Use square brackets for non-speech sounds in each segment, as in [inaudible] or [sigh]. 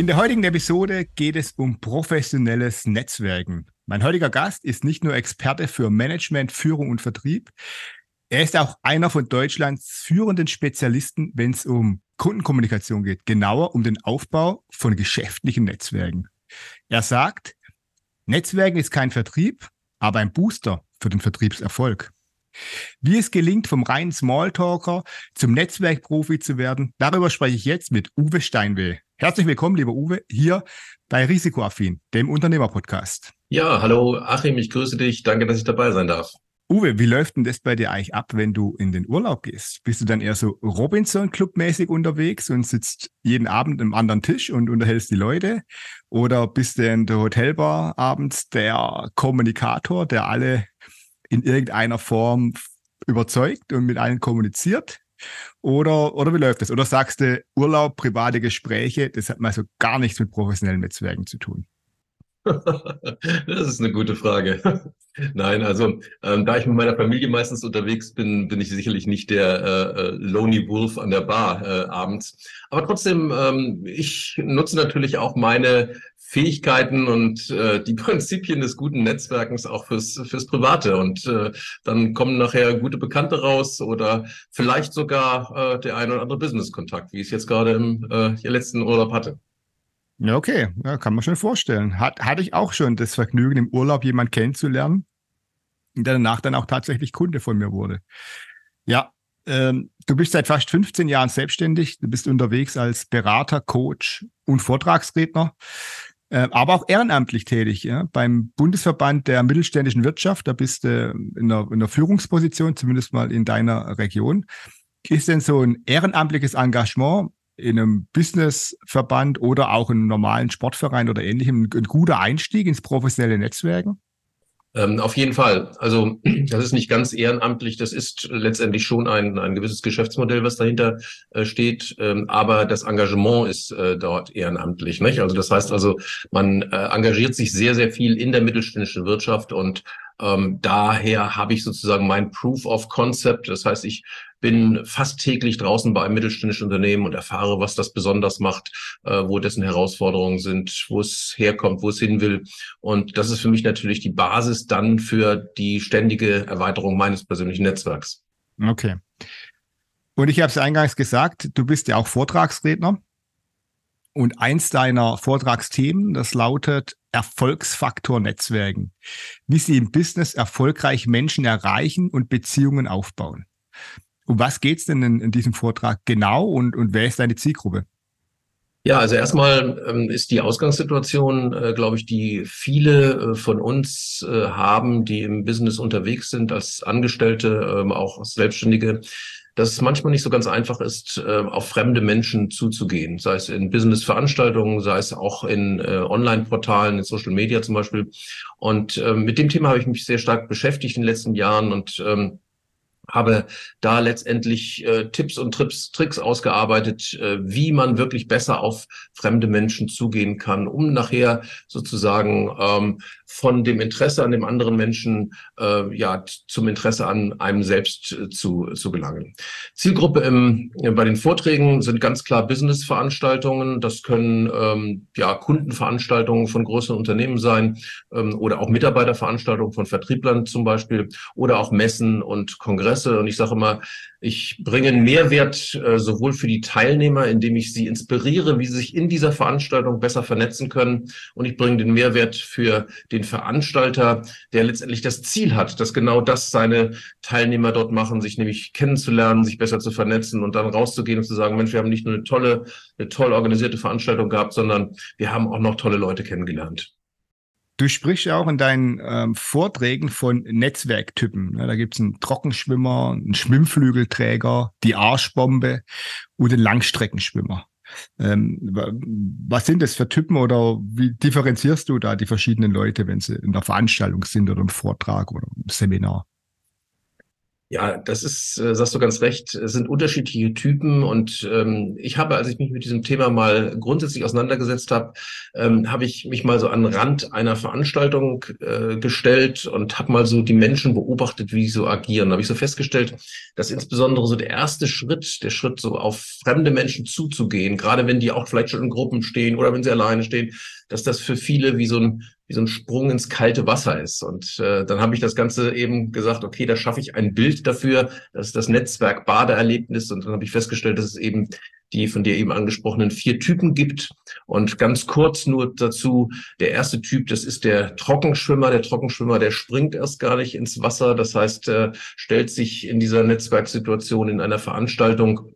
In der heutigen Episode geht es um professionelles Netzwerken. Mein heutiger Gast ist nicht nur Experte für Management, Führung und Vertrieb, er ist auch einer von Deutschlands führenden Spezialisten, wenn es um Kundenkommunikation geht, genauer um den Aufbau von geschäftlichen Netzwerken. Er sagt, Netzwerken ist kein Vertrieb, aber ein Booster für den Vertriebserfolg. Wie es gelingt, vom reinen Smalltalker zum Netzwerkprofi zu werden, darüber spreche ich jetzt mit Uwe Steinweh. Herzlich willkommen, lieber Uwe, hier bei Risikoaffin, dem Unternehmerpodcast. Ja, hallo Achim, ich grüße dich. Danke, dass ich dabei sein darf. Uwe, wie läuft denn das bei dir eigentlich ab, wenn du in den Urlaub gehst? Bist du dann eher so Robinson-Club-mäßig unterwegs und sitzt jeden Abend am anderen Tisch und unterhältst die Leute? Oder bist du in der Hotelbar abends der Kommunikator, der alle in irgendeiner Form überzeugt und mit allen kommuniziert? Oder, oder wie läuft das? Oder sagst du, Urlaub, private Gespräche, das hat mal so gar nichts mit professionellen Netzwerken zu tun? [laughs] das ist eine gute Frage. Nein, also ähm, da ich mit meiner Familie meistens unterwegs bin, bin ich sicherlich nicht der äh, äh, Lonely Wolf an der Bar äh, abends. Aber trotzdem, ähm, ich nutze natürlich auch meine Fähigkeiten und äh, die [laughs] Prinzipien des guten Netzwerkens auch fürs, fürs Private. Und äh, dann kommen nachher gute Bekannte raus oder vielleicht sogar äh, der ein oder andere Business-Kontakt, wie ich es jetzt gerade im äh, letzten Urlaub hatte. Okay, ja, kann man schon vorstellen. Hat, hatte ich auch schon das Vergnügen, im Urlaub jemanden kennenzulernen, der danach dann auch tatsächlich Kunde von mir wurde. Ja, ähm, du bist seit fast 15 Jahren selbstständig. Du bist unterwegs als Berater, Coach und Vortragsredner äh, aber auch ehrenamtlich tätig, ja, beim Bundesverband der mittelständischen Wirtschaft, da bist du in einer, in einer Führungsposition, zumindest mal in deiner Region. Ist denn so ein ehrenamtliches Engagement in einem Businessverband oder auch in einem normalen Sportverein oder ähnlichem ein guter Einstieg ins professionelle Netzwerken? Ähm, auf jeden Fall. Also [clears throat] das ist nicht ganz ehrenamtlich, das ist letztendlich schon ein, ein gewisses Geschäftsmodell, was dahinter äh, steht, ähm, aber das Engagement ist äh, dort ehrenamtlich. Nicht? Also das heißt also, man äh, engagiert sich sehr, sehr viel in der mittelständischen Wirtschaft und ähm, daher habe ich sozusagen mein Proof of Concept. Das heißt, ich bin fast täglich draußen bei einem mittelständischen Unternehmen und erfahre, was das besonders macht, äh, wo dessen Herausforderungen sind, wo es herkommt, wo es hin will. Und das ist für mich natürlich die Basis dann für die ständige Erweiterung meines persönlichen Netzwerks. Okay. Und ich habe es eingangs gesagt, du bist ja auch Vortragsredner. Und eins deiner Vortragsthemen, das lautet Erfolgsfaktor Netzwerken. Wie sie im Business erfolgreich Menschen erreichen und Beziehungen aufbauen. Um was geht's denn in, in, diesem Vortrag genau und, und wer ist deine Zielgruppe? Ja, also erstmal ähm, ist die Ausgangssituation, äh, glaube ich, die viele äh, von uns äh, haben, die im Business unterwegs sind, als Angestellte, ähm, auch als Selbstständige, dass es manchmal nicht so ganz einfach ist, äh, auf fremde Menschen zuzugehen, sei es in Business-Veranstaltungen, sei es auch in äh, Online-Portalen, in Social Media zum Beispiel. Und äh, mit dem Thema habe ich mich sehr stark beschäftigt in den letzten Jahren und ähm, habe da letztendlich äh, Tipps und Trips, Tricks ausgearbeitet, äh, wie man wirklich besser auf fremde Menschen zugehen kann, um nachher sozusagen ähm, von dem Interesse an dem anderen Menschen äh, ja zum Interesse an einem selbst äh, zu, zu gelangen. Zielgruppe im, bei den Vorträgen sind ganz klar Business-Veranstaltungen. Das können ähm, ja Kundenveranstaltungen von großen Unternehmen sein ähm, oder auch Mitarbeiterveranstaltungen von Vertrieblern zum Beispiel oder auch Messen und Kongresse Interesse. Und ich sage immer, ich bringe einen Mehrwert äh, sowohl für die Teilnehmer, indem ich sie inspiriere, wie sie sich in dieser Veranstaltung besser vernetzen können. Und ich bringe den Mehrwert für den Veranstalter, der letztendlich das Ziel hat, dass genau das seine Teilnehmer dort machen, sich nämlich kennenzulernen, sich besser zu vernetzen und dann rauszugehen und zu sagen, Mensch, wir haben nicht nur eine tolle, eine toll organisierte Veranstaltung gehabt, sondern wir haben auch noch tolle Leute kennengelernt. Du sprichst ja auch in deinen ähm, Vorträgen von Netzwerktypen. Ja, da gibt es einen Trockenschwimmer, einen Schwimmflügelträger, die Arschbombe und den Langstreckenschwimmer. Ähm, was sind das für Typen oder wie differenzierst du da die verschiedenen Leute, wenn sie in der Veranstaltung sind oder im Vortrag oder im Seminar? Ja, das ist, äh, sagst du ganz recht, es sind unterschiedliche Typen und ähm, ich habe, als ich mich mit diesem Thema mal grundsätzlich auseinandergesetzt habe, ähm, habe ich mich mal so an den Rand einer Veranstaltung äh, gestellt und habe mal so die Menschen beobachtet, wie sie so agieren. Da habe ich so festgestellt, dass insbesondere so der erste Schritt, der Schritt so auf fremde Menschen zuzugehen, gerade wenn die auch vielleicht schon in Gruppen stehen oder wenn sie alleine stehen, dass das für viele wie so ein wie so ein Sprung ins kalte Wasser ist. Und äh, dann habe ich das Ganze eben gesagt, okay, da schaffe ich ein Bild dafür, das ist das Netzwerk Badeerlebnis. Und dann habe ich festgestellt, dass es eben die von dir eben angesprochenen vier Typen gibt. Und ganz kurz nur dazu, der erste Typ, das ist der Trockenschwimmer. Der Trockenschwimmer, der springt erst gar nicht ins Wasser. Das heißt, äh, stellt sich in dieser Netzwerksituation in einer Veranstaltung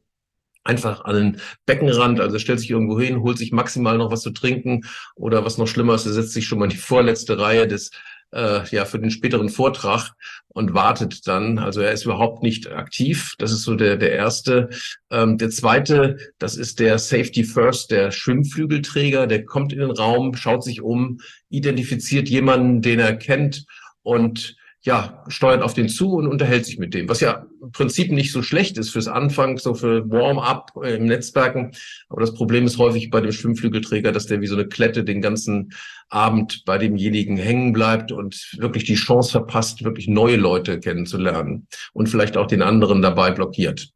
einfach an den Beckenrand, also stellt sich irgendwo hin, holt sich maximal noch was zu trinken oder was noch schlimmer ist, er setzt sich schon mal in die vorletzte Reihe des äh, ja für den späteren Vortrag und wartet dann. Also er ist überhaupt nicht aktiv. Das ist so der der erste. Ähm, der zweite, das ist der Safety First, der Schwimmflügelträger. Der kommt in den Raum, schaut sich um, identifiziert jemanden, den er kennt und ja, steuert auf den zu und unterhält sich mit dem, was ja im Prinzip nicht so schlecht ist fürs Anfang, so für Warm-up äh, im Netzwerken. Aber das Problem ist häufig bei dem Schwimmflügelträger, dass der wie so eine Klette den ganzen Abend bei demjenigen hängen bleibt und wirklich die Chance verpasst, wirklich neue Leute kennenzulernen und vielleicht auch den anderen dabei blockiert.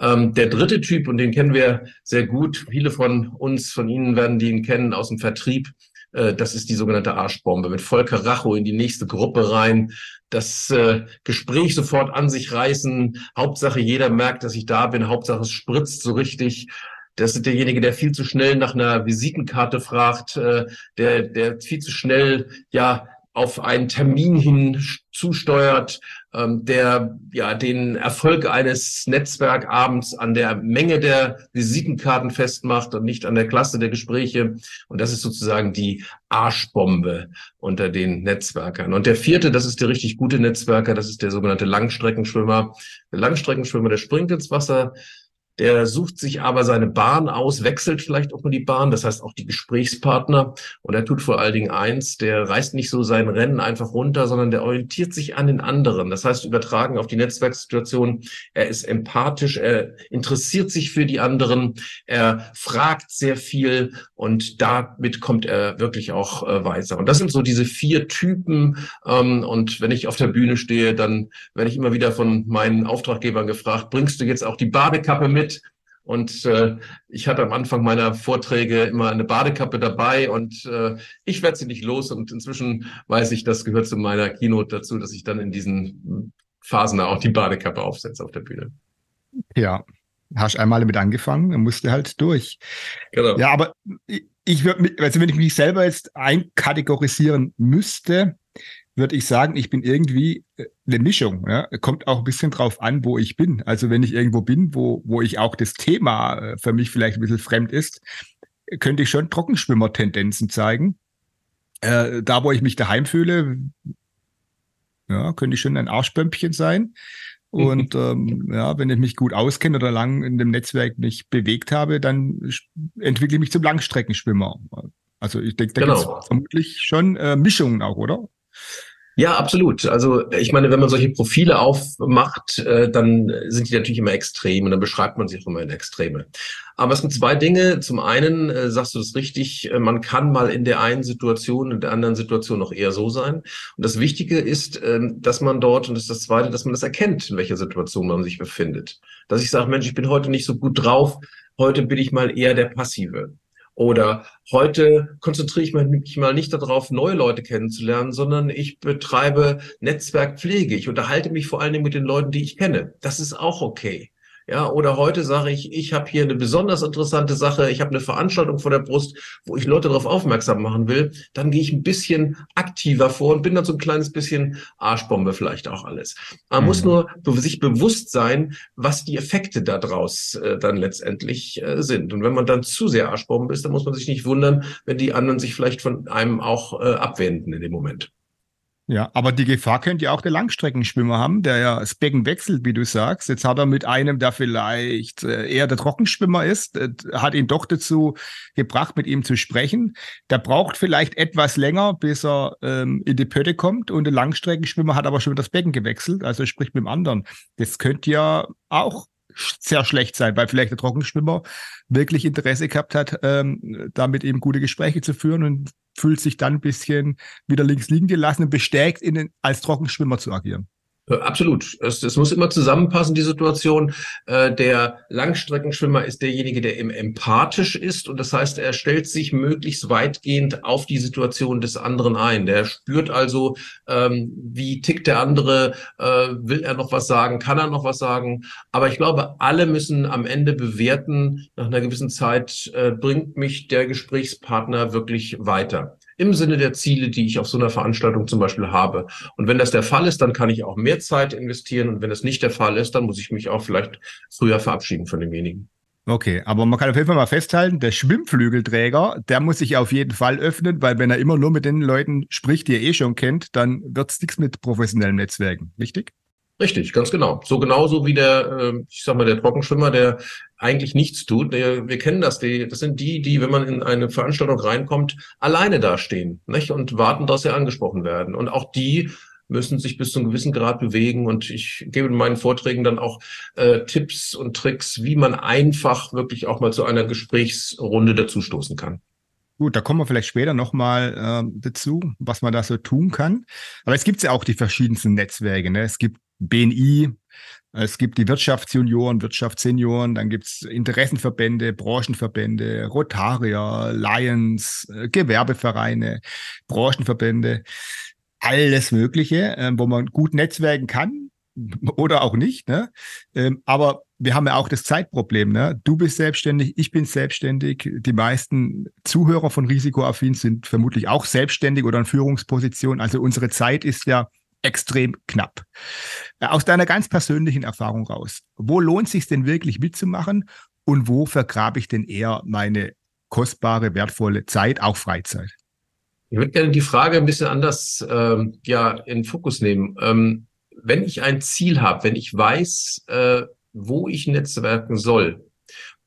Ähm, der dritte Typ, und den kennen wir sehr gut, viele von uns, von Ihnen werden den kennen aus dem Vertrieb, äh, das ist die sogenannte Arschbombe. Mit Volker Racho in die nächste Gruppe rein, das äh, Gespräch sofort an sich reißen. Hauptsache, jeder merkt, dass ich da bin. Hauptsache, es spritzt so richtig. Das ist derjenige, der viel zu schnell nach einer Visitenkarte fragt, äh, der, der viel zu schnell ja auf einen Termin hin zusteuert, ähm, der ja den Erfolg eines Netzwerkabends an der Menge der Visitenkarten festmacht und nicht an der Klasse der Gespräche. Und das ist sozusagen die Arschbombe unter den Netzwerkern. Und der vierte, das ist der richtig gute Netzwerker, das ist der sogenannte Langstreckenschwimmer. Der Langstreckenschwimmer, der springt ins Wasser, der sucht sich aber seine Bahn aus, wechselt vielleicht auch nur die Bahn, das heißt auch die Gesprächspartner. Und er tut vor allen Dingen eins, der reißt nicht so sein Rennen einfach runter, sondern der orientiert sich an den anderen. Das heißt, übertragen auf die Netzwerksituation, er ist empathisch, er interessiert sich für die anderen, er fragt sehr viel und damit kommt er wirklich auch äh, weiter. Und das sind so diese vier Typen. Ähm, und wenn ich auf der Bühne stehe, dann werde ich immer wieder von meinen Auftraggebern gefragt, bringst du jetzt auch die Badekappe mit? Und äh, ich hatte am Anfang meiner Vorträge immer eine Badekappe dabei und äh, ich werde sie nicht los. Und inzwischen weiß ich, das gehört zu meiner Keynote dazu, dass ich dann in diesen Phasen auch die Badekappe aufsetze auf der Bühne. Ja, hast einmal damit angefangen, dann musste halt durch. Genau. Ja, aber ich würde, also wenn ich mich selber jetzt einkategorisieren müsste, würde ich sagen, ich bin irgendwie äh, eine Mischung. Ja? Kommt auch ein bisschen drauf an, wo ich bin. Also wenn ich irgendwo bin, wo, wo ich auch das Thema äh, für mich vielleicht ein bisschen fremd ist, könnte ich schon Trockenschwimmer-Tendenzen zeigen. Äh, da, wo ich mich daheim fühle, ja, könnte ich schon ein Arschbömpchen sein. Und [laughs] ähm, ja, wenn ich mich gut auskenne oder lang in dem Netzwerk mich bewegt habe, dann entwickle ich mich zum Langstreckenschwimmer. Also ich denke, da genau. gibt es vermutlich schon äh, Mischungen auch, oder? Ja, absolut. Also ich meine, wenn man solche Profile aufmacht, äh, dann sind die natürlich immer extrem und dann beschreibt man sich auch immer in Extreme. Aber es sind zwei Dinge. Zum einen äh, sagst du das richtig, äh, man kann mal in der einen Situation und der anderen Situation noch eher so sein. Und das Wichtige ist, äh, dass man dort, und das ist das Zweite, dass man das erkennt, in welcher Situation man sich befindet. Dass ich sage, Mensch, ich bin heute nicht so gut drauf, heute bin ich mal eher der Passive. Oder heute konzentriere ich mich mal nicht darauf, neue Leute kennenzulernen, sondern ich betreibe Netzwerkpflege. Ich unterhalte mich vor allen Dingen mit den Leuten, die ich kenne. Das ist auch okay. Ja, oder heute sage ich, ich habe hier eine besonders interessante Sache, ich habe eine Veranstaltung vor der Brust, wo ich Leute darauf aufmerksam machen will, dann gehe ich ein bisschen aktiver vor und bin dann so ein kleines bisschen Arschbombe vielleicht auch alles. Man mhm. muss nur sich bewusst sein, was die Effekte daraus äh, dann letztendlich äh, sind. Und wenn man dann zu sehr Arschbombe ist, dann muss man sich nicht wundern, wenn die anderen sich vielleicht von einem auch äh, abwenden in dem Moment. Ja, aber die Gefahr könnte ja auch der Langstreckenschwimmer haben, der ja das Becken wechselt, wie du sagst. Jetzt hat er mit einem, der vielleicht äh, eher der Trockenschwimmer ist, äh, hat ihn doch dazu gebracht, mit ihm zu sprechen. Der braucht vielleicht etwas länger, bis er ähm, in die Pötte kommt und der Langstreckenschwimmer hat aber schon das Becken gewechselt, also spricht mit dem anderen. Das könnte ja auch sehr schlecht sein, weil vielleicht der Trockenschwimmer wirklich Interesse gehabt hat, ähm, damit eben gute Gespräche zu führen und fühlt sich dann ein bisschen wieder links liegen gelassen und bestärkt, in, als Trockenschwimmer zu agieren. Äh, absolut. Es, es muss immer zusammenpassen, die Situation. Äh, der Langstreckenschwimmer ist derjenige, der eben empathisch ist. Und das heißt, er stellt sich möglichst weitgehend auf die Situation des anderen ein. Der spürt also, ähm, wie tickt der andere, äh, will er noch was sagen, kann er noch was sagen. Aber ich glaube, alle müssen am Ende bewerten, nach einer gewissen Zeit, äh, bringt mich der Gesprächspartner wirklich weiter im Sinne der Ziele, die ich auf so einer Veranstaltung zum Beispiel habe. Und wenn das der Fall ist, dann kann ich auch mehr Zeit investieren. Und wenn das nicht der Fall ist, dann muss ich mich auch vielleicht früher verabschieden von demjenigen. Okay, aber man kann auf jeden Fall mal festhalten, der Schwimmflügelträger, der muss sich auf jeden Fall öffnen, weil wenn er immer nur mit den Leuten spricht, die er eh schon kennt, dann wird es nichts mit professionellen Netzwerken, richtig? Richtig, ganz genau. So genauso wie der, ähm, ich sag mal, der Trockenschwimmer, der eigentlich nichts tut. Wir kennen das. Die, das sind die, die, wenn man in eine Veranstaltung reinkommt, alleine dastehen nicht? und warten, dass sie angesprochen werden. Und auch die müssen sich bis zu einem gewissen Grad bewegen. Und ich gebe in meinen Vorträgen dann auch äh, Tipps und Tricks, wie man einfach wirklich auch mal zu einer Gesprächsrunde dazustoßen kann. Gut, da kommen wir vielleicht später nochmal äh, dazu, was man da so tun kann. Aber es gibt ja auch die verschiedensten Netzwerke. Ne? Es gibt BNI, es gibt die Wirtschaftsjunioren, Wirtschaftssenioren, dann gibt's Interessenverbände, Branchenverbände, Rotarier, Lions, äh, Gewerbevereine, Branchenverbände, alles Mögliche, äh, wo man gut netzwerken kann oder auch nicht. Ne? Ähm, aber wir haben ja auch das Zeitproblem. Ne? Du bist selbstständig, ich bin selbstständig. Die meisten Zuhörer von Risikoaffin sind vermutlich auch selbstständig oder in Führungsposition. Also unsere Zeit ist ja extrem knapp. Äh, aus deiner ganz persönlichen Erfahrung raus, wo lohnt sich denn wirklich mitzumachen und wo vergrabe ich denn eher meine kostbare, wertvolle Zeit, auch Freizeit? Ich würde gerne die Frage ein bisschen anders ähm, ja, in Fokus nehmen. Ähm, wenn ich ein Ziel habe, wenn ich weiß, äh, wo ich netzwerken soll,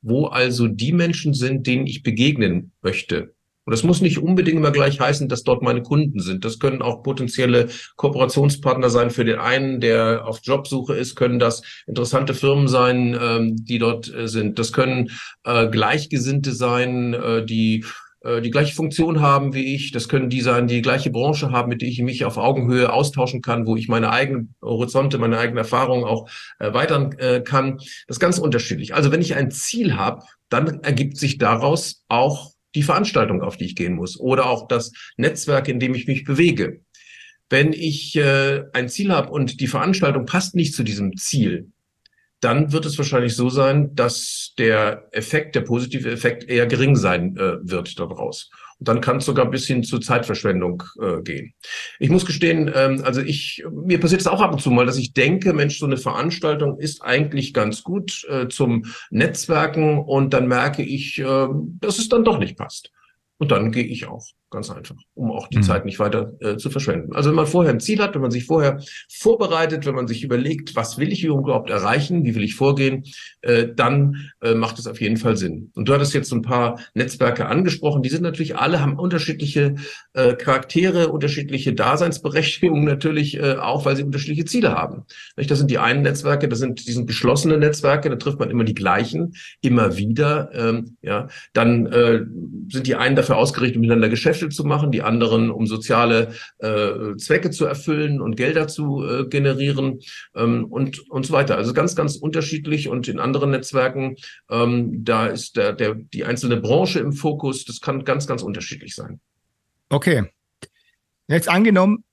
wo also die Menschen sind, denen ich begegnen möchte, und das muss nicht unbedingt immer gleich heißen, dass dort meine Kunden sind. Das können auch potenzielle Kooperationspartner sein. Für den einen, der auf Jobsuche ist, können das interessante Firmen sein, ähm, die dort äh, sind. Das können äh, Gleichgesinnte sein, äh, die die gleiche Funktion haben wie ich. Das können die sein, die, die gleiche Branche haben, mit der ich mich auf Augenhöhe austauschen kann, wo ich meine eigenen Horizonte, meine eigenen Erfahrungen auch erweitern äh, kann. Das ist ganz unterschiedlich. Also wenn ich ein Ziel habe, dann ergibt sich daraus auch die Veranstaltung, auf die ich gehen muss oder auch das Netzwerk, in dem ich mich bewege. Wenn ich äh, ein Ziel habe und die Veranstaltung passt nicht zu diesem Ziel, dann wird es wahrscheinlich so sein, dass der Effekt, der positive Effekt eher gering sein äh, wird daraus. Und dann kann es sogar bis hin zu Zeitverschwendung äh, gehen. Ich muss gestehen, ähm, also ich, mir passiert es auch ab und zu mal, dass ich denke, Mensch, so eine Veranstaltung ist eigentlich ganz gut äh, zum Netzwerken und dann merke ich, äh, dass es dann doch nicht passt. Und dann gehe ich auch. Ganz einfach, um auch die mhm. Zeit nicht weiter äh, zu verschwenden. Also wenn man vorher ein Ziel hat, wenn man sich vorher vorbereitet, wenn man sich überlegt, was will ich überhaupt erreichen, wie will ich vorgehen, äh, dann äh, macht es auf jeden Fall Sinn. Und du hattest jetzt so ein paar Netzwerke angesprochen, die sind natürlich alle, haben unterschiedliche äh, Charaktere, unterschiedliche Daseinsberechtigungen natürlich äh, auch, weil sie unterschiedliche Ziele haben. Nicht? Das sind die einen Netzwerke, das sind, die sind geschlossene Netzwerke, da trifft man immer die gleichen, immer wieder. Ähm, ja, Dann äh, sind die einen dafür ausgerichtet, miteinander Geschäfte Geschäfte zu machen, die anderen, um soziale äh, Zwecke zu erfüllen und Gelder zu äh, generieren ähm, und, und so weiter. Also ganz, ganz unterschiedlich und in anderen Netzwerken, ähm, da ist der, der, die einzelne Branche im Fokus. Das kann ganz, ganz unterschiedlich sein. Okay. Jetzt angenommen,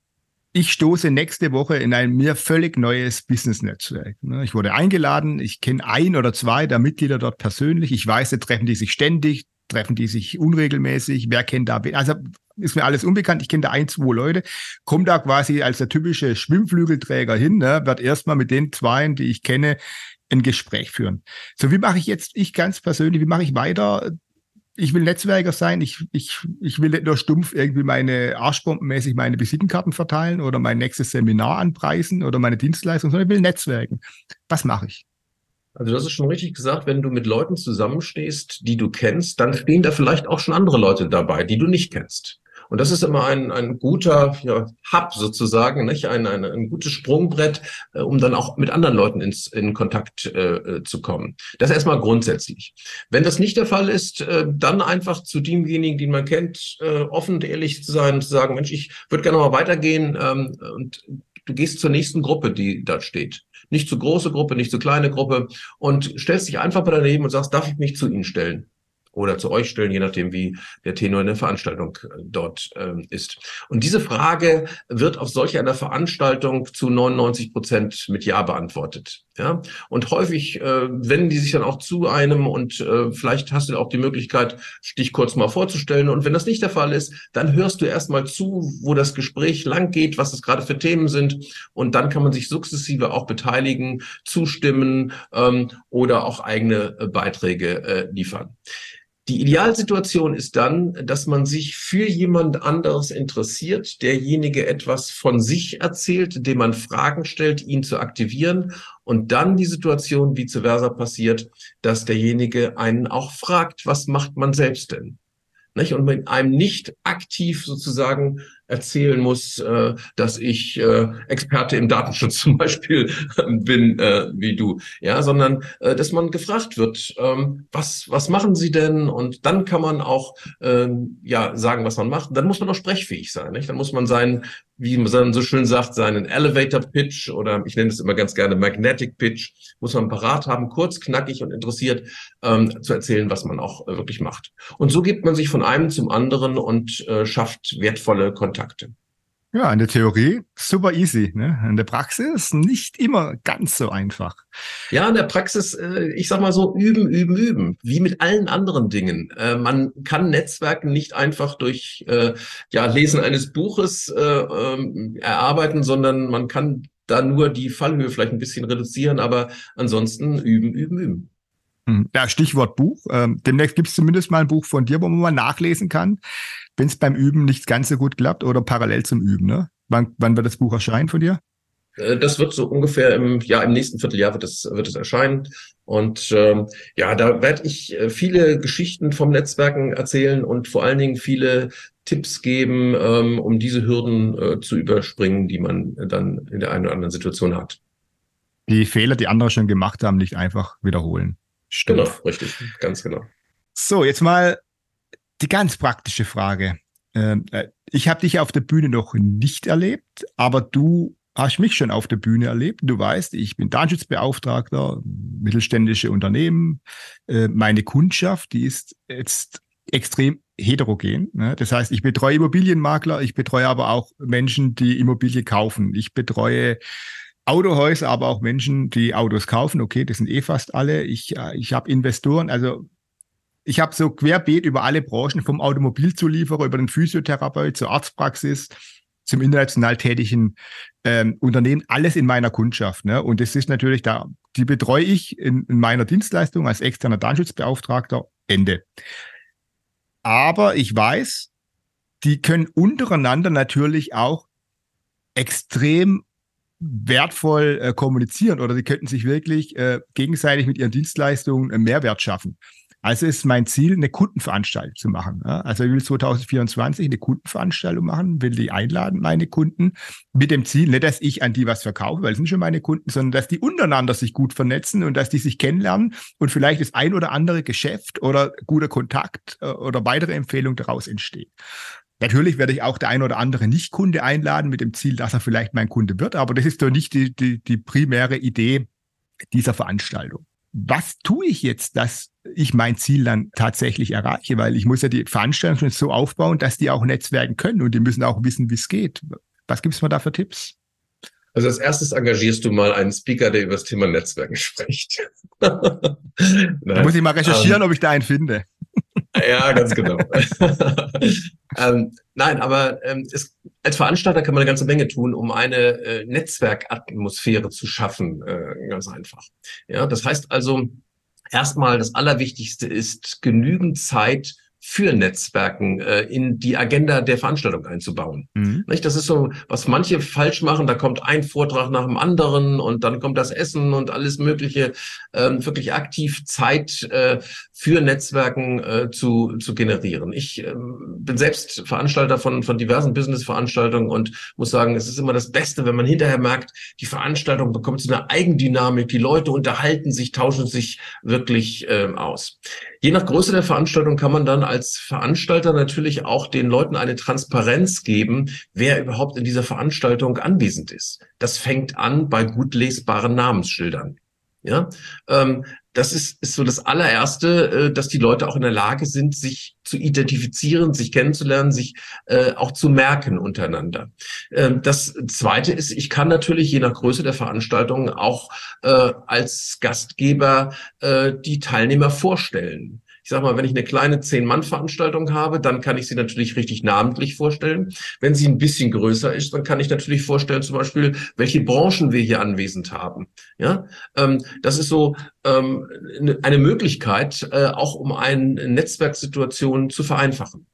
ich stoße nächste Woche in ein mir völlig neues Business-Netzwerk. Ne? Ich wurde eingeladen, ich kenne ein oder zwei der Mitglieder dort persönlich. Ich weiß, treffen die sich ständig, treffen die sich unregelmäßig, wer kennt da, also ist mir alles unbekannt, ich kenne da ein, zwei Leute, komme da quasi als der typische Schwimmflügelträger hin, ne, werde erstmal mit den Zweien, die ich kenne, ein Gespräch führen. So, wie mache ich jetzt, ich ganz persönlich, wie mache ich weiter? Ich will Netzwerker sein, ich, ich, ich will nicht nur stumpf irgendwie meine Arschbombenmäßig meine Visitenkarten verteilen oder mein nächstes Seminar anpreisen oder meine Dienstleistung, sondern ich will Netzwerken. Was mache ich? Also das ist schon richtig gesagt, wenn du mit Leuten zusammenstehst, die du kennst, dann stehen da vielleicht auch schon andere Leute dabei, die du nicht kennst. Und das ist immer ein, ein guter ja, Hub sozusagen, nicht? Ein, ein, ein gutes Sprungbrett, äh, um dann auch mit anderen Leuten ins, in Kontakt äh, zu kommen. Das erstmal grundsätzlich. Wenn das nicht der Fall ist, äh, dann einfach zu demjenigen, den man kennt, äh, offen und ehrlich zu sein, zu sagen, Mensch, ich würde gerne mal weitergehen ähm, und du gehst zur nächsten Gruppe, die da steht. Nicht zu große Gruppe, nicht zu kleine Gruppe und stellst dich einfach bei daneben und sagst, darf ich mich zu ihnen stellen? Oder zu euch stellen, je nachdem, wie der Tenor in der Veranstaltung äh, dort ähm, ist. Und diese Frage wird auf solch einer Veranstaltung zu 99 Prozent mit Ja beantwortet. Ja? Und häufig äh, wenden die sich dann auch zu einem und äh, vielleicht hast du auch die Möglichkeit, dich kurz mal vorzustellen. Und wenn das nicht der Fall ist, dann hörst du erstmal zu, wo das Gespräch lang geht, was es gerade für Themen sind. Und dann kann man sich sukzessive auch beteiligen, zustimmen ähm, oder auch eigene äh, Beiträge äh, liefern. Die Idealsituation ist dann, dass man sich für jemand anderes interessiert, derjenige etwas von sich erzählt, dem man Fragen stellt, ihn zu aktivieren und dann die Situation vice versa passiert, dass derjenige einen auch fragt, was macht man selbst denn? Und mit einem nicht aktiv sozusagen erzählen muss, äh, dass ich äh, Experte im Datenschutz [laughs] zum Beispiel bin, äh, wie du, ja, sondern äh, dass man gefragt wird, ähm, was was machen Sie denn? Und dann kann man auch ähm, ja sagen, was man macht. Dann muss man auch sprechfähig sein, nicht? Dann muss man sein wie man so schön sagt, seinen Elevator Pitch oder ich nenne es immer ganz gerne Magnetic Pitch, muss man parat haben, kurz, knackig und interessiert ähm, zu erzählen, was man auch äh, wirklich macht. Und so gibt man sich von einem zum anderen und äh, schafft wertvolle Kontakte. Ja, in der Theorie super easy. Ne? In der Praxis nicht immer ganz so einfach. Ja, in der Praxis, äh, ich sag mal so, üben, üben, üben. Wie mit allen anderen Dingen. Äh, man kann Netzwerken nicht einfach durch äh, ja, Lesen eines Buches ähm, erarbeiten, sondern man kann da nur die Fallhöhe vielleicht ein bisschen reduzieren, aber ansonsten üben, üben, üben. Hm. Ja, Stichwort Buch. Ähm, demnächst gibt es zumindest mal ein Buch von dir, wo man mal nachlesen kann wenn es beim Üben nicht ganz so gut klappt oder parallel zum Üben. Ne? Wann, wann wird das Buch erscheinen von dir? Äh, das wird so ungefähr im, ja, im nächsten Vierteljahr wird es, wird es erscheinen. Und ähm, ja, da werde ich äh, viele Geschichten vom Netzwerken erzählen und vor allen Dingen viele Tipps geben, ähm, um diese Hürden äh, zu überspringen, die man dann in der einen oder anderen Situation hat. Die Fehler, die andere schon gemacht haben, nicht einfach wiederholen. Stimmt. Genau, richtig, ganz genau. So, jetzt mal die ganz praktische Frage. Ähm, äh, ich habe dich auf der Bühne noch nicht erlebt, aber du hast mich schon auf der Bühne erlebt. Du weißt, ich bin Datenschutzbeauftragter, mittelständische Unternehmen. Äh, meine Kundschaft, die ist jetzt extrem heterogen. Ne? Das heißt, ich betreue Immobilienmakler, ich betreue aber auch Menschen, die Immobilie kaufen. Ich betreue Autohäuser, aber auch Menschen, die Autos kaufen. Okay, das sind eh fast alle. Ich, äh, ich habe Investoren, also ich habe so querbeet über alle Branchen, vom Automobilzulieferer über den Physiotherapeut zur Arztpraxis, zum international tätigen ähm, Unternehmen, alles in meiner Kundschaft. Ne? Und das ist natürlich da, die betreue ich in, in meiner Dienstleistung als externer Datenschutzbeauftragter. Ende. Aber ich weiß, die können untereinander natürlich auch extrem wertvoll äh, kommunizieren oder die könnten sich wirklich äh, gegenseitig mit ihren Dienstleistungen einen Mehrwert schaffen. Also ist mein Ziel, eine Kundenveranstaltung zu machen. Also ich will 2024 eine Kundenveranstaltung machen, will die einladen, meine Kunden, mit dem Ziel, nicht, dass ich an die was verkaufe, weil es sind schon meine Kunden, sondern dass die untereinander sich gut vernetzen und dass die sich kennenlernen und vielleicht das ein oder andere Geschäft oder guter Kontakt äh, oder weitere Empfehlung daraus entsteht. Natürlich werde ich auch der ein oder andere Nicht-Kunde einladen mit dem Ziel, dass er vielleicht mein Kunde wird, aber das ist doch nicht die, die, die primäre Idee dieser Veranstaltung was tue ich jetzt, dass ich mein Ziel dann tatsächlich erreiche? Weil ich muss ja die Veranstaltung so aufbauen, dass die auch netzwerken können und die müssen auch wissen, wie es geht. Was gibt's mir da für Tipps? Also als erstes engagierst du mal einen Speaker, der über das Thema Netzwerken [laughs] spricht. [laughs] da muss ich mal recherchieren, ähm, ob ich da einen finde. Ja, ganz genau. [laughs] ähm, nein, aber ähm, es, als Veranstalter kann man eine ganze Menge tun, um eine äh, Netzwerkatmosphäre zu schaffen. Äh, ganz einfach. Ja, das heißt also, erstmal das Allerwichtigste ist genügend Zeit für Netzwerken äh, in die Agenda der Veranstaltung einzubauen. Mhm. Nicht? Das ist so, was manche falsch machen. Da kommt ein Vortrag nach dem anderen und dann kommt das Essen und alles Mögliche. Ähm, wirklich aktiv Zeit äh, für Netzwerken äh, zu, zu generieren. Ich ähm, bin selbst Veranstalter von, von diversen Business-Veranstaltungen und muss sagen, es ist immer das Beste, wenn man hinterher merkt, die Veranstaltung bekommt so eine Eigendynamik, die Leute unterhalten sich, tauschen sich wirklich äh, aus. Je nach Größe der Veranstaltung kann man dann als Veranstalter natürlich auch den Leuten eine Transparenz geben, wer überhaupt in dieser Veranstaltung anwesend ist. Das fängt an bei gut lesbaren Namensschildern. Ja, ähm, das ist, ist so das allererste, äh, dass die Leute auch in der Lage sind, sich zu identifizieren, sich kennenzulernen, sich äh, auch zu merken untereinander. Ähm, das zweite ist, ich kann natürlich je nach Größe der Veranstaltung auch äh, als Gastgeber äh, die Teilnehmer vorstellen. Ich sage mal, wenn ich eine kleine Zehn-Mann-Veranstaltung habe, dann kann ich sie natürlich richtig namentlich vorstellen. Wenn sie ein bisschen größer ist, dann kann ich natürlich vorstellen, zum Beispiel, welche Branchen wir hier anwesend haben. Ja, ähm, das ist so ähm, eine Möglichkeit, äh, auch um eine Netzwerksituation zu vereinfachen.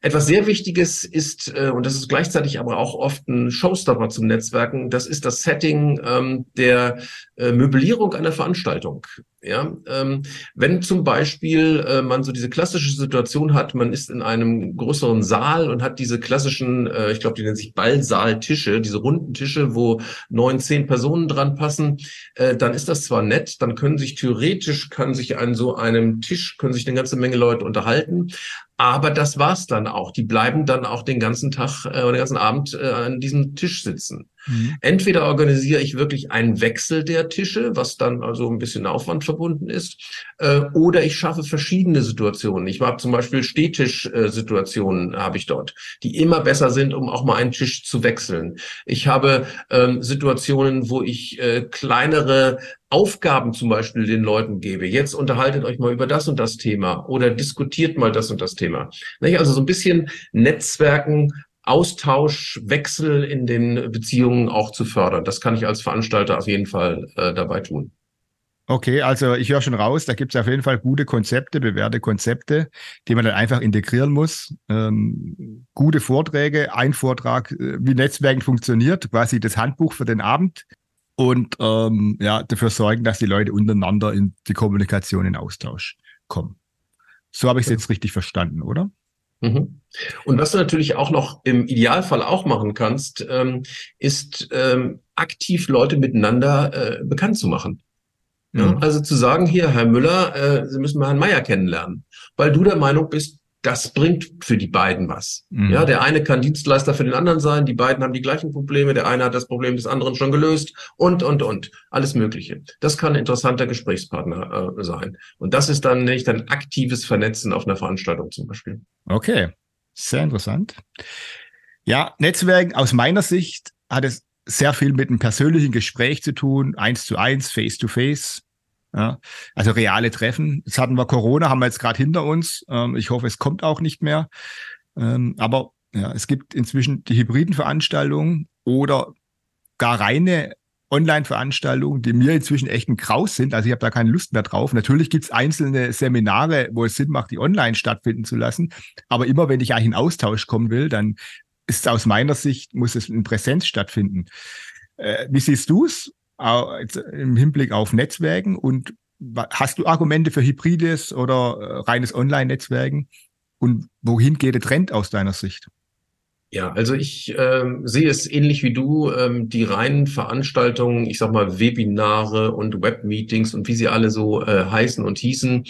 Etwas sehr Wichtiges ist, äh, und das ist gleichzeitig aber auch oft ein Showstopper zum Netzwerken, das ist das Setting ähm, der äh, Möblierung einer Veranstaltung. Ja, ähm, wenn zum Beispiel äh, man so diese klassische Situation hat, man ist in einem größeren Saal und hat diese klassischen, äh, ich glaube, die nennen sich Ballsaaltische, diese runden Tische, wo neun, zehn Personen dran passen, äh, dann ist das zwar nett, dann können sich theoretisch, kann sich an so einem Tisch, können sich eine ganze Menge Leute unterhalten, aber das war's dann auch. Die bleiben dann auch den ganzen Tag äh, oder den ganzen Abend äh, an diesem Tisch sitzen. Mhm. Entweder organisiere ich wirklich einen Wechsel der Tische, was dann also ein bisschen Aufwand verbunden ist, äh, oder ich schaffe verschiedene Situationen. Ich habe zum Beispiel Stehtisch-Situationen habe ich dort, die immer besser sind, um auch mal einen Tisch zu wechseln. Ich habe ähm, Situationen, wo ich äh, kleinere Aufgaben zum Beispiel den Leuten gebe. Jetzt unterhaltet euch mal über das und das Thema oder diskutiert mal das und das Thema. Also so ein bisschen Netzwerken Austausch, Wechsel in den Beziehungen auch zu fördern. Das kann ich als Veranstalter auf jeden Fall äh, dabei tun. Okay, also ich höre schon raus, da gibt es auf jeden Fall gute Konzepte, bewährte Konzepte, die man dann einfach integrieren muss. Ähm, gute Vorträge, ein Vortrag, äh, wie Netzwerken funktioniert, quasi das Handbuch für den Abend und ähm, ja, dafür sorgen, dass die Leute untereinander in die Kommunikation, in Austausch kommen. So habe ich es jetzt richtig verstanden, oder? Mhm. Und was du natürlich auch noch im Idealfall auch machen kannst, ähm, ist ähm, aktiv Leute miteinander äh, bekannt zu machen. Ja, mhm. Also zu sagen, hier, Herr Müller, äh, Sie müssen mal Herrn Meier kennenlernen, weil du der Meinung bist, das bringt für die beiden was. Mhm. Ja, der eine kann Dienstleister für den anderen sein, die beiden haben die gleichen Probleme, der eine hat das Problem des anderen schon gelöst und, und, und. Alles Mögliche. Das kann ein interessanter Gesprächspartner äh, sein. Und das ist dann nicht ein aktives Vernetzen auf einer Veranstaltung zum Beispiel. Okay, sehr interessant. Ja, Netzwerken aus meiner Sicht hat es sehr viel mit einem persönlichen Gespräch zu tun, eins zu eins, face to face. Ja, also reale Treffen. Jetzt hatten wir Corona, haben wir jetzt gerade hinter uns. Ähm, ich hoffe, es kommt auch nicht mehr. Ähm, aber ja, es gibt inzwischen die hybriden Veranstaltungen oder gar reine Online-Veranstaltungen, die mir inzwischen echt ein Kraus sind. Also ich habe da keine Lust mehr drauf. Natürlich gibt es einzelne Seminare, wo es Sinn macht, die online stattfinden zu lassen. Aber immer wenn ich eigentlich in Austausch kommen will, dann ist aus meiner Sicht, muss es in Präsenz stattfinden. Äh, wie siehst du es? Im Hinblick auf Netzwerken und hast du Argumente für hybrides oder äh, reines Online-Netzwerken und wohin geht der Trend aus deiner Sicht? Ja, also ich ähm, sehe es ähnlich wie du, ähm, die reinen Veranstaltungen, ich sag mal Webinare und Webmeetings und wie sie alle so äh, heißen und hießen,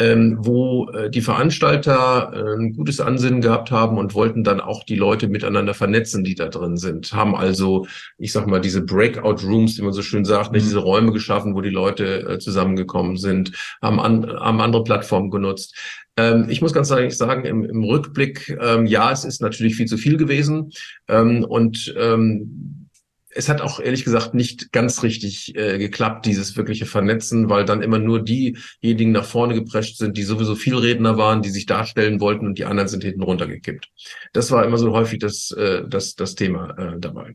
ähm, wo äh, die Veranstalter äh, ein gutes Ansinnen gehabt haben und wollten dann auch die Leute miteinander vernetzen, die da drin sind. Haben also, ich sag mal, diese Breakout Rooms, wie man so schön sagt, mhm. diese Räume geschaffen, wo die Leute äh, zusammengekommen sind, haben, an, haben andere Plattformen genutzt. Ähm, ich muss ganz ehrlich sagen, im, im Rückblick, ähm, ja, es ist natürlich viel zu viel gewesen. Ähm, und ähm, es hat auch ehrlich gesagt nicht ganz richtig äh, geklappt, dieses wirkliche Vernetzen, weil dann immer nur diejenigen nach vorne geprescht sind, die sowieso viel Redner waren, die sich darstellen wollten und die anderen sind hinten runtergekippt. Das war immer so häufig das, äh, das, das Thema äh, dabei.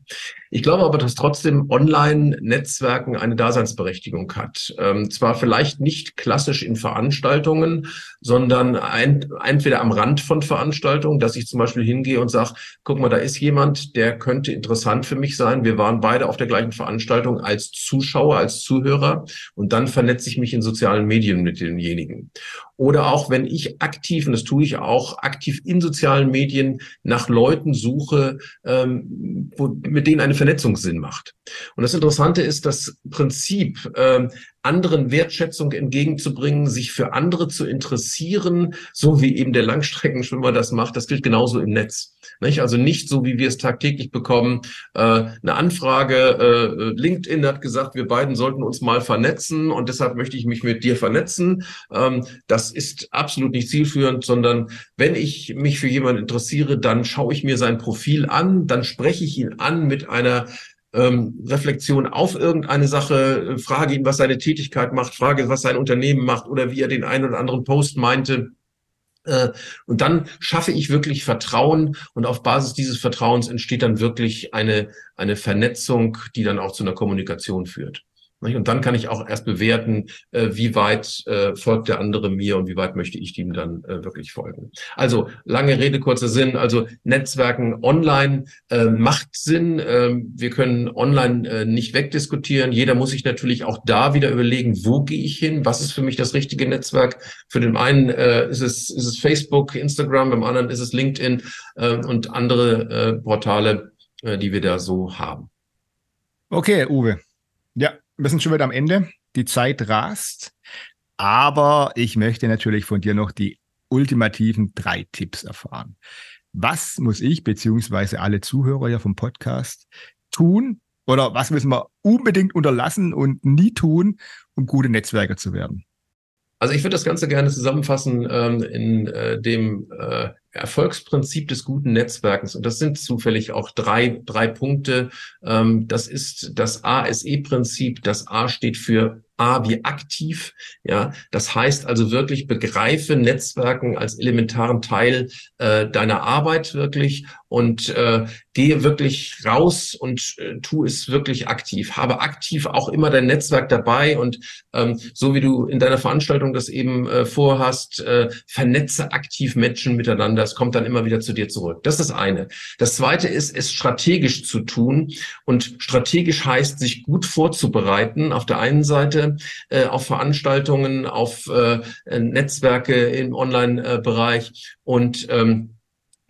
Ich glaube aber, dass trotzdem Online-Netzwerken eine Daseinsberechtigung hat. Ähm, zwar vielleicht nicht klassisch in Veranstaltungen, sondern ein, entweder am Rand von Veranstaltungen, dass ich zum Beispiel hingehe und sage, guck mal, da ist jemand, der könnte interessant für mich sein. Wir waren waren beide auf der gleichen Veranstaltung als Zuschauer, als Zuhörer und dann vernetze ich mich in sozialen Medien mit denjenigen. Oder auch wenn ich aktiv, und das tue ich auch, aktiv in sozialen Medien nach Leuten suche, ähm, wo, mit denen eine Vernetzung Sinn macht. Und das Interessante ist, das Prinzip, ähm, anderen Wertschätzung entgegenzubringen, sich für andere zu interessieren, so wie eben der Langstreckenschwimmer das macht, das gilt genauso im Netz. Nicht? Also nicht so, wie wir es tagtäglich bekommen. Äh, eine Anfrage, äh, LinkedIn hat gesagt, wir beiden sollten uns mal vernetzen und deshalb möchte ich mich mit dir vernetzen. Ähm, das ist absolut nicht zielführend, sondern wenn ich mich für jemanden interessiere, dann schaue ich mir sein Profil an, dann spreche ich ihn an mit einer ähm, Reflexion auf irgendeine Sache, frage ihn, was seine Tätigkeit macht, frage, was sein Unternehmen macht oder wie er den einen oder anderen Post meinte. Äh, und dann schaffe ich wirklich Vertrauen und auf Basis dieses Vertrauens entsteht dann wirklich eine, eine Vernetzung, die dann auch zu einer Kommunikation führt. Und dann kann ich auch erst bewerten, äh, wie weit äh, folgt der andere mir und wie weit möchte ich ihm dann äh, wirklich folgen. Also lange Rede, kurzer Sinn. Also Netzwerken online macht Sinn. Ähm, wir können online nicht wegdiskutieren. Jeder muss sich natürlich auch da wieder überlegen, wo gehe ich hin? Was ist für mich das richtige Netzwerk? Für den einen ist, es, ist es Facebook, Instagram, beim anderen ist es LinkedIn und andere Portale, die wir da so haben. Okay, Uwe. Wir sind schon wieder am Ende. Die Zeit rast. Aber ich möchte natürlich von dir noch die ultimativen drei Tipps erfahren. Was muss ich beziehungsweise alle Zuhörer hier vom Podcast tun oder was müssen wir unbedingt unterlassen und nie tun, um gute Netzwerker zu werden? Also ich würde das Ganze gerne zusammenfassen ähm, in äh, dem äh, Erfolgsprinzip des guten Netzwerkens. Und das sind zufällig auch drei, drei Punkte. Ähm, das ist das ASE-Prinzip. Das A steht für A wie aktiv. Ja, das heißt also wirklich begreife Netzwerken als elementaren Teil äh, deiner Arbeit wirklich und äh, gehe wirklich raus und äh, tu es wirklich aktiv. Habe aktiv auch immer dein Netzwerk dabei und ähm, so wie du in deiner Veranstaltung das eben äh, vorhast, äh, vernetze aktiv Menschen miteinander. Es kommt dann immer wieder zu dir zurück. Das ist das eine. Das zweite ist, es strategisch zu tun und strategisch heißt, sich gut vorzubereiten. Auf der einen Seite äh, auf Veranstaltungen, auf äh, Netzwerke im Online-Bereich und ähm,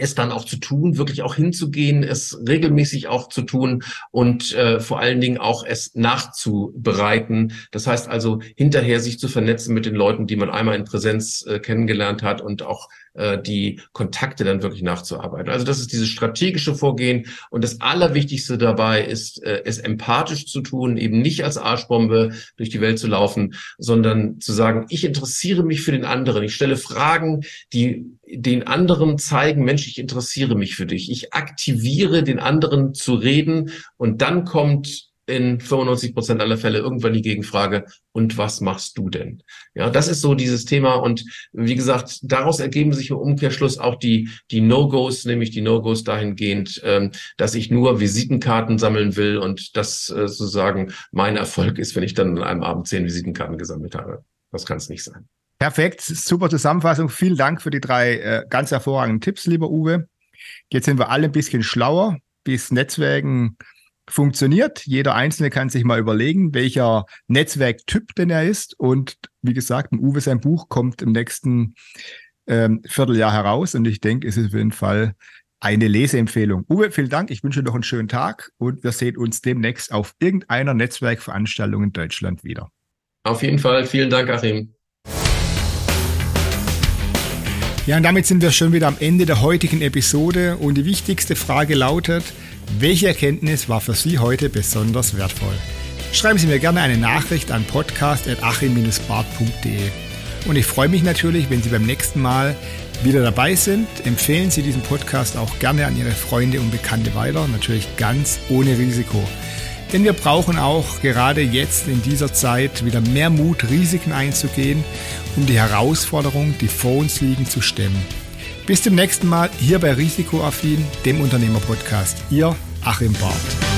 es dann auch zu tun, wirklich auch hinzugehen, es regelmäßig auch zu tun und äh, vor allen Dingen auch es nachzubereiten. Das heißt also hinterher sich zu vernetzen mit den Leuten, die man einmal in Präsenz äh, kennengelernt hat und auch äh, die Kontakte dann wirklich nachzuarbeiten. Also das ist dieses strategische Vorgehen und das Allerwichtigste dabei ist, äh, es empathisch zu tun, eben nicht als Arschbombe durch die Welt zu laufen, sondern zu sagen, ich interessiere mich für den anderen, ich stelle Fragen, die den anderen zeigen, Mensch, ich interessiere mich für dich. Ich aktiviere den anderen zu reden und dann kommt in 95 Prozent aller Fälle irgendwann die Gegenfrage, und was machst du denn? Ja, das ist so dieses Thema. Und wie gesagt, daraus ergeben sich im Umkehrschluss auch die, die No-Gos, nämlich die No-Gos dahingehend, ähm, dass ich nur Visitenkarten sammeln will und das äh, sozusagen mein Erfolg ist, wenn ich dann an einem Abend zehn Visitenkarten gesammelt habe. Das kann es nicht sein. Perfekt, super Zusammenfassung. Vielen Dank für die drei äh, ganz hervorragenden Tipps, lieber Uwe. Jetzt sind wir alle ein bisschen schlauer, bis Netzwerken funktioniert. Jeder Einzelne kann sich mal überlegen, welcher Netzwerktyp denn er ist. Und wie gesagt, Uwe sein Buch kommt im nächsten ähm, Vierteljahr heraus. Und ich denke, es ist auf jeden Fall eine Leseempfehlung. Uwe, vielen Dank. Ich wünsche noch einen schönen Tag und wir sehen uns demnächst auf irgendeiner Netzwerkveranstaltung in Deutschland wieder. Auf jeden Fall. Vielen Dank, Achim. Ja, und damit sind wir schon wieder am Ende der heutigen Episode und die wichtigste Frage lautet, welche Erkenntnis war für Sie heute besonders wertvoll? Schreiben Sie mir gerne eine Nachricht an podcast.achim-bart.de. Und ich freue mich natürlich, wenn Sie beim nächsten Mal wieder dabei sind. Empfehlen Sie diesen Podcast auch gerne an Ihre Freunde und Bekannte weiter, natürlich ganz ohne Risiko. Denn wir brauchen auch gerade jetzt in dieser Zeit wieder mehr Mut, Risiken einzugehen, um die Herausforderungen, die vor uns liegen, zu stemmen. Bis zum nächsten Mal hier bei Risikoaffin, dem Unternehmerpodcast. Ihr Achim Barth.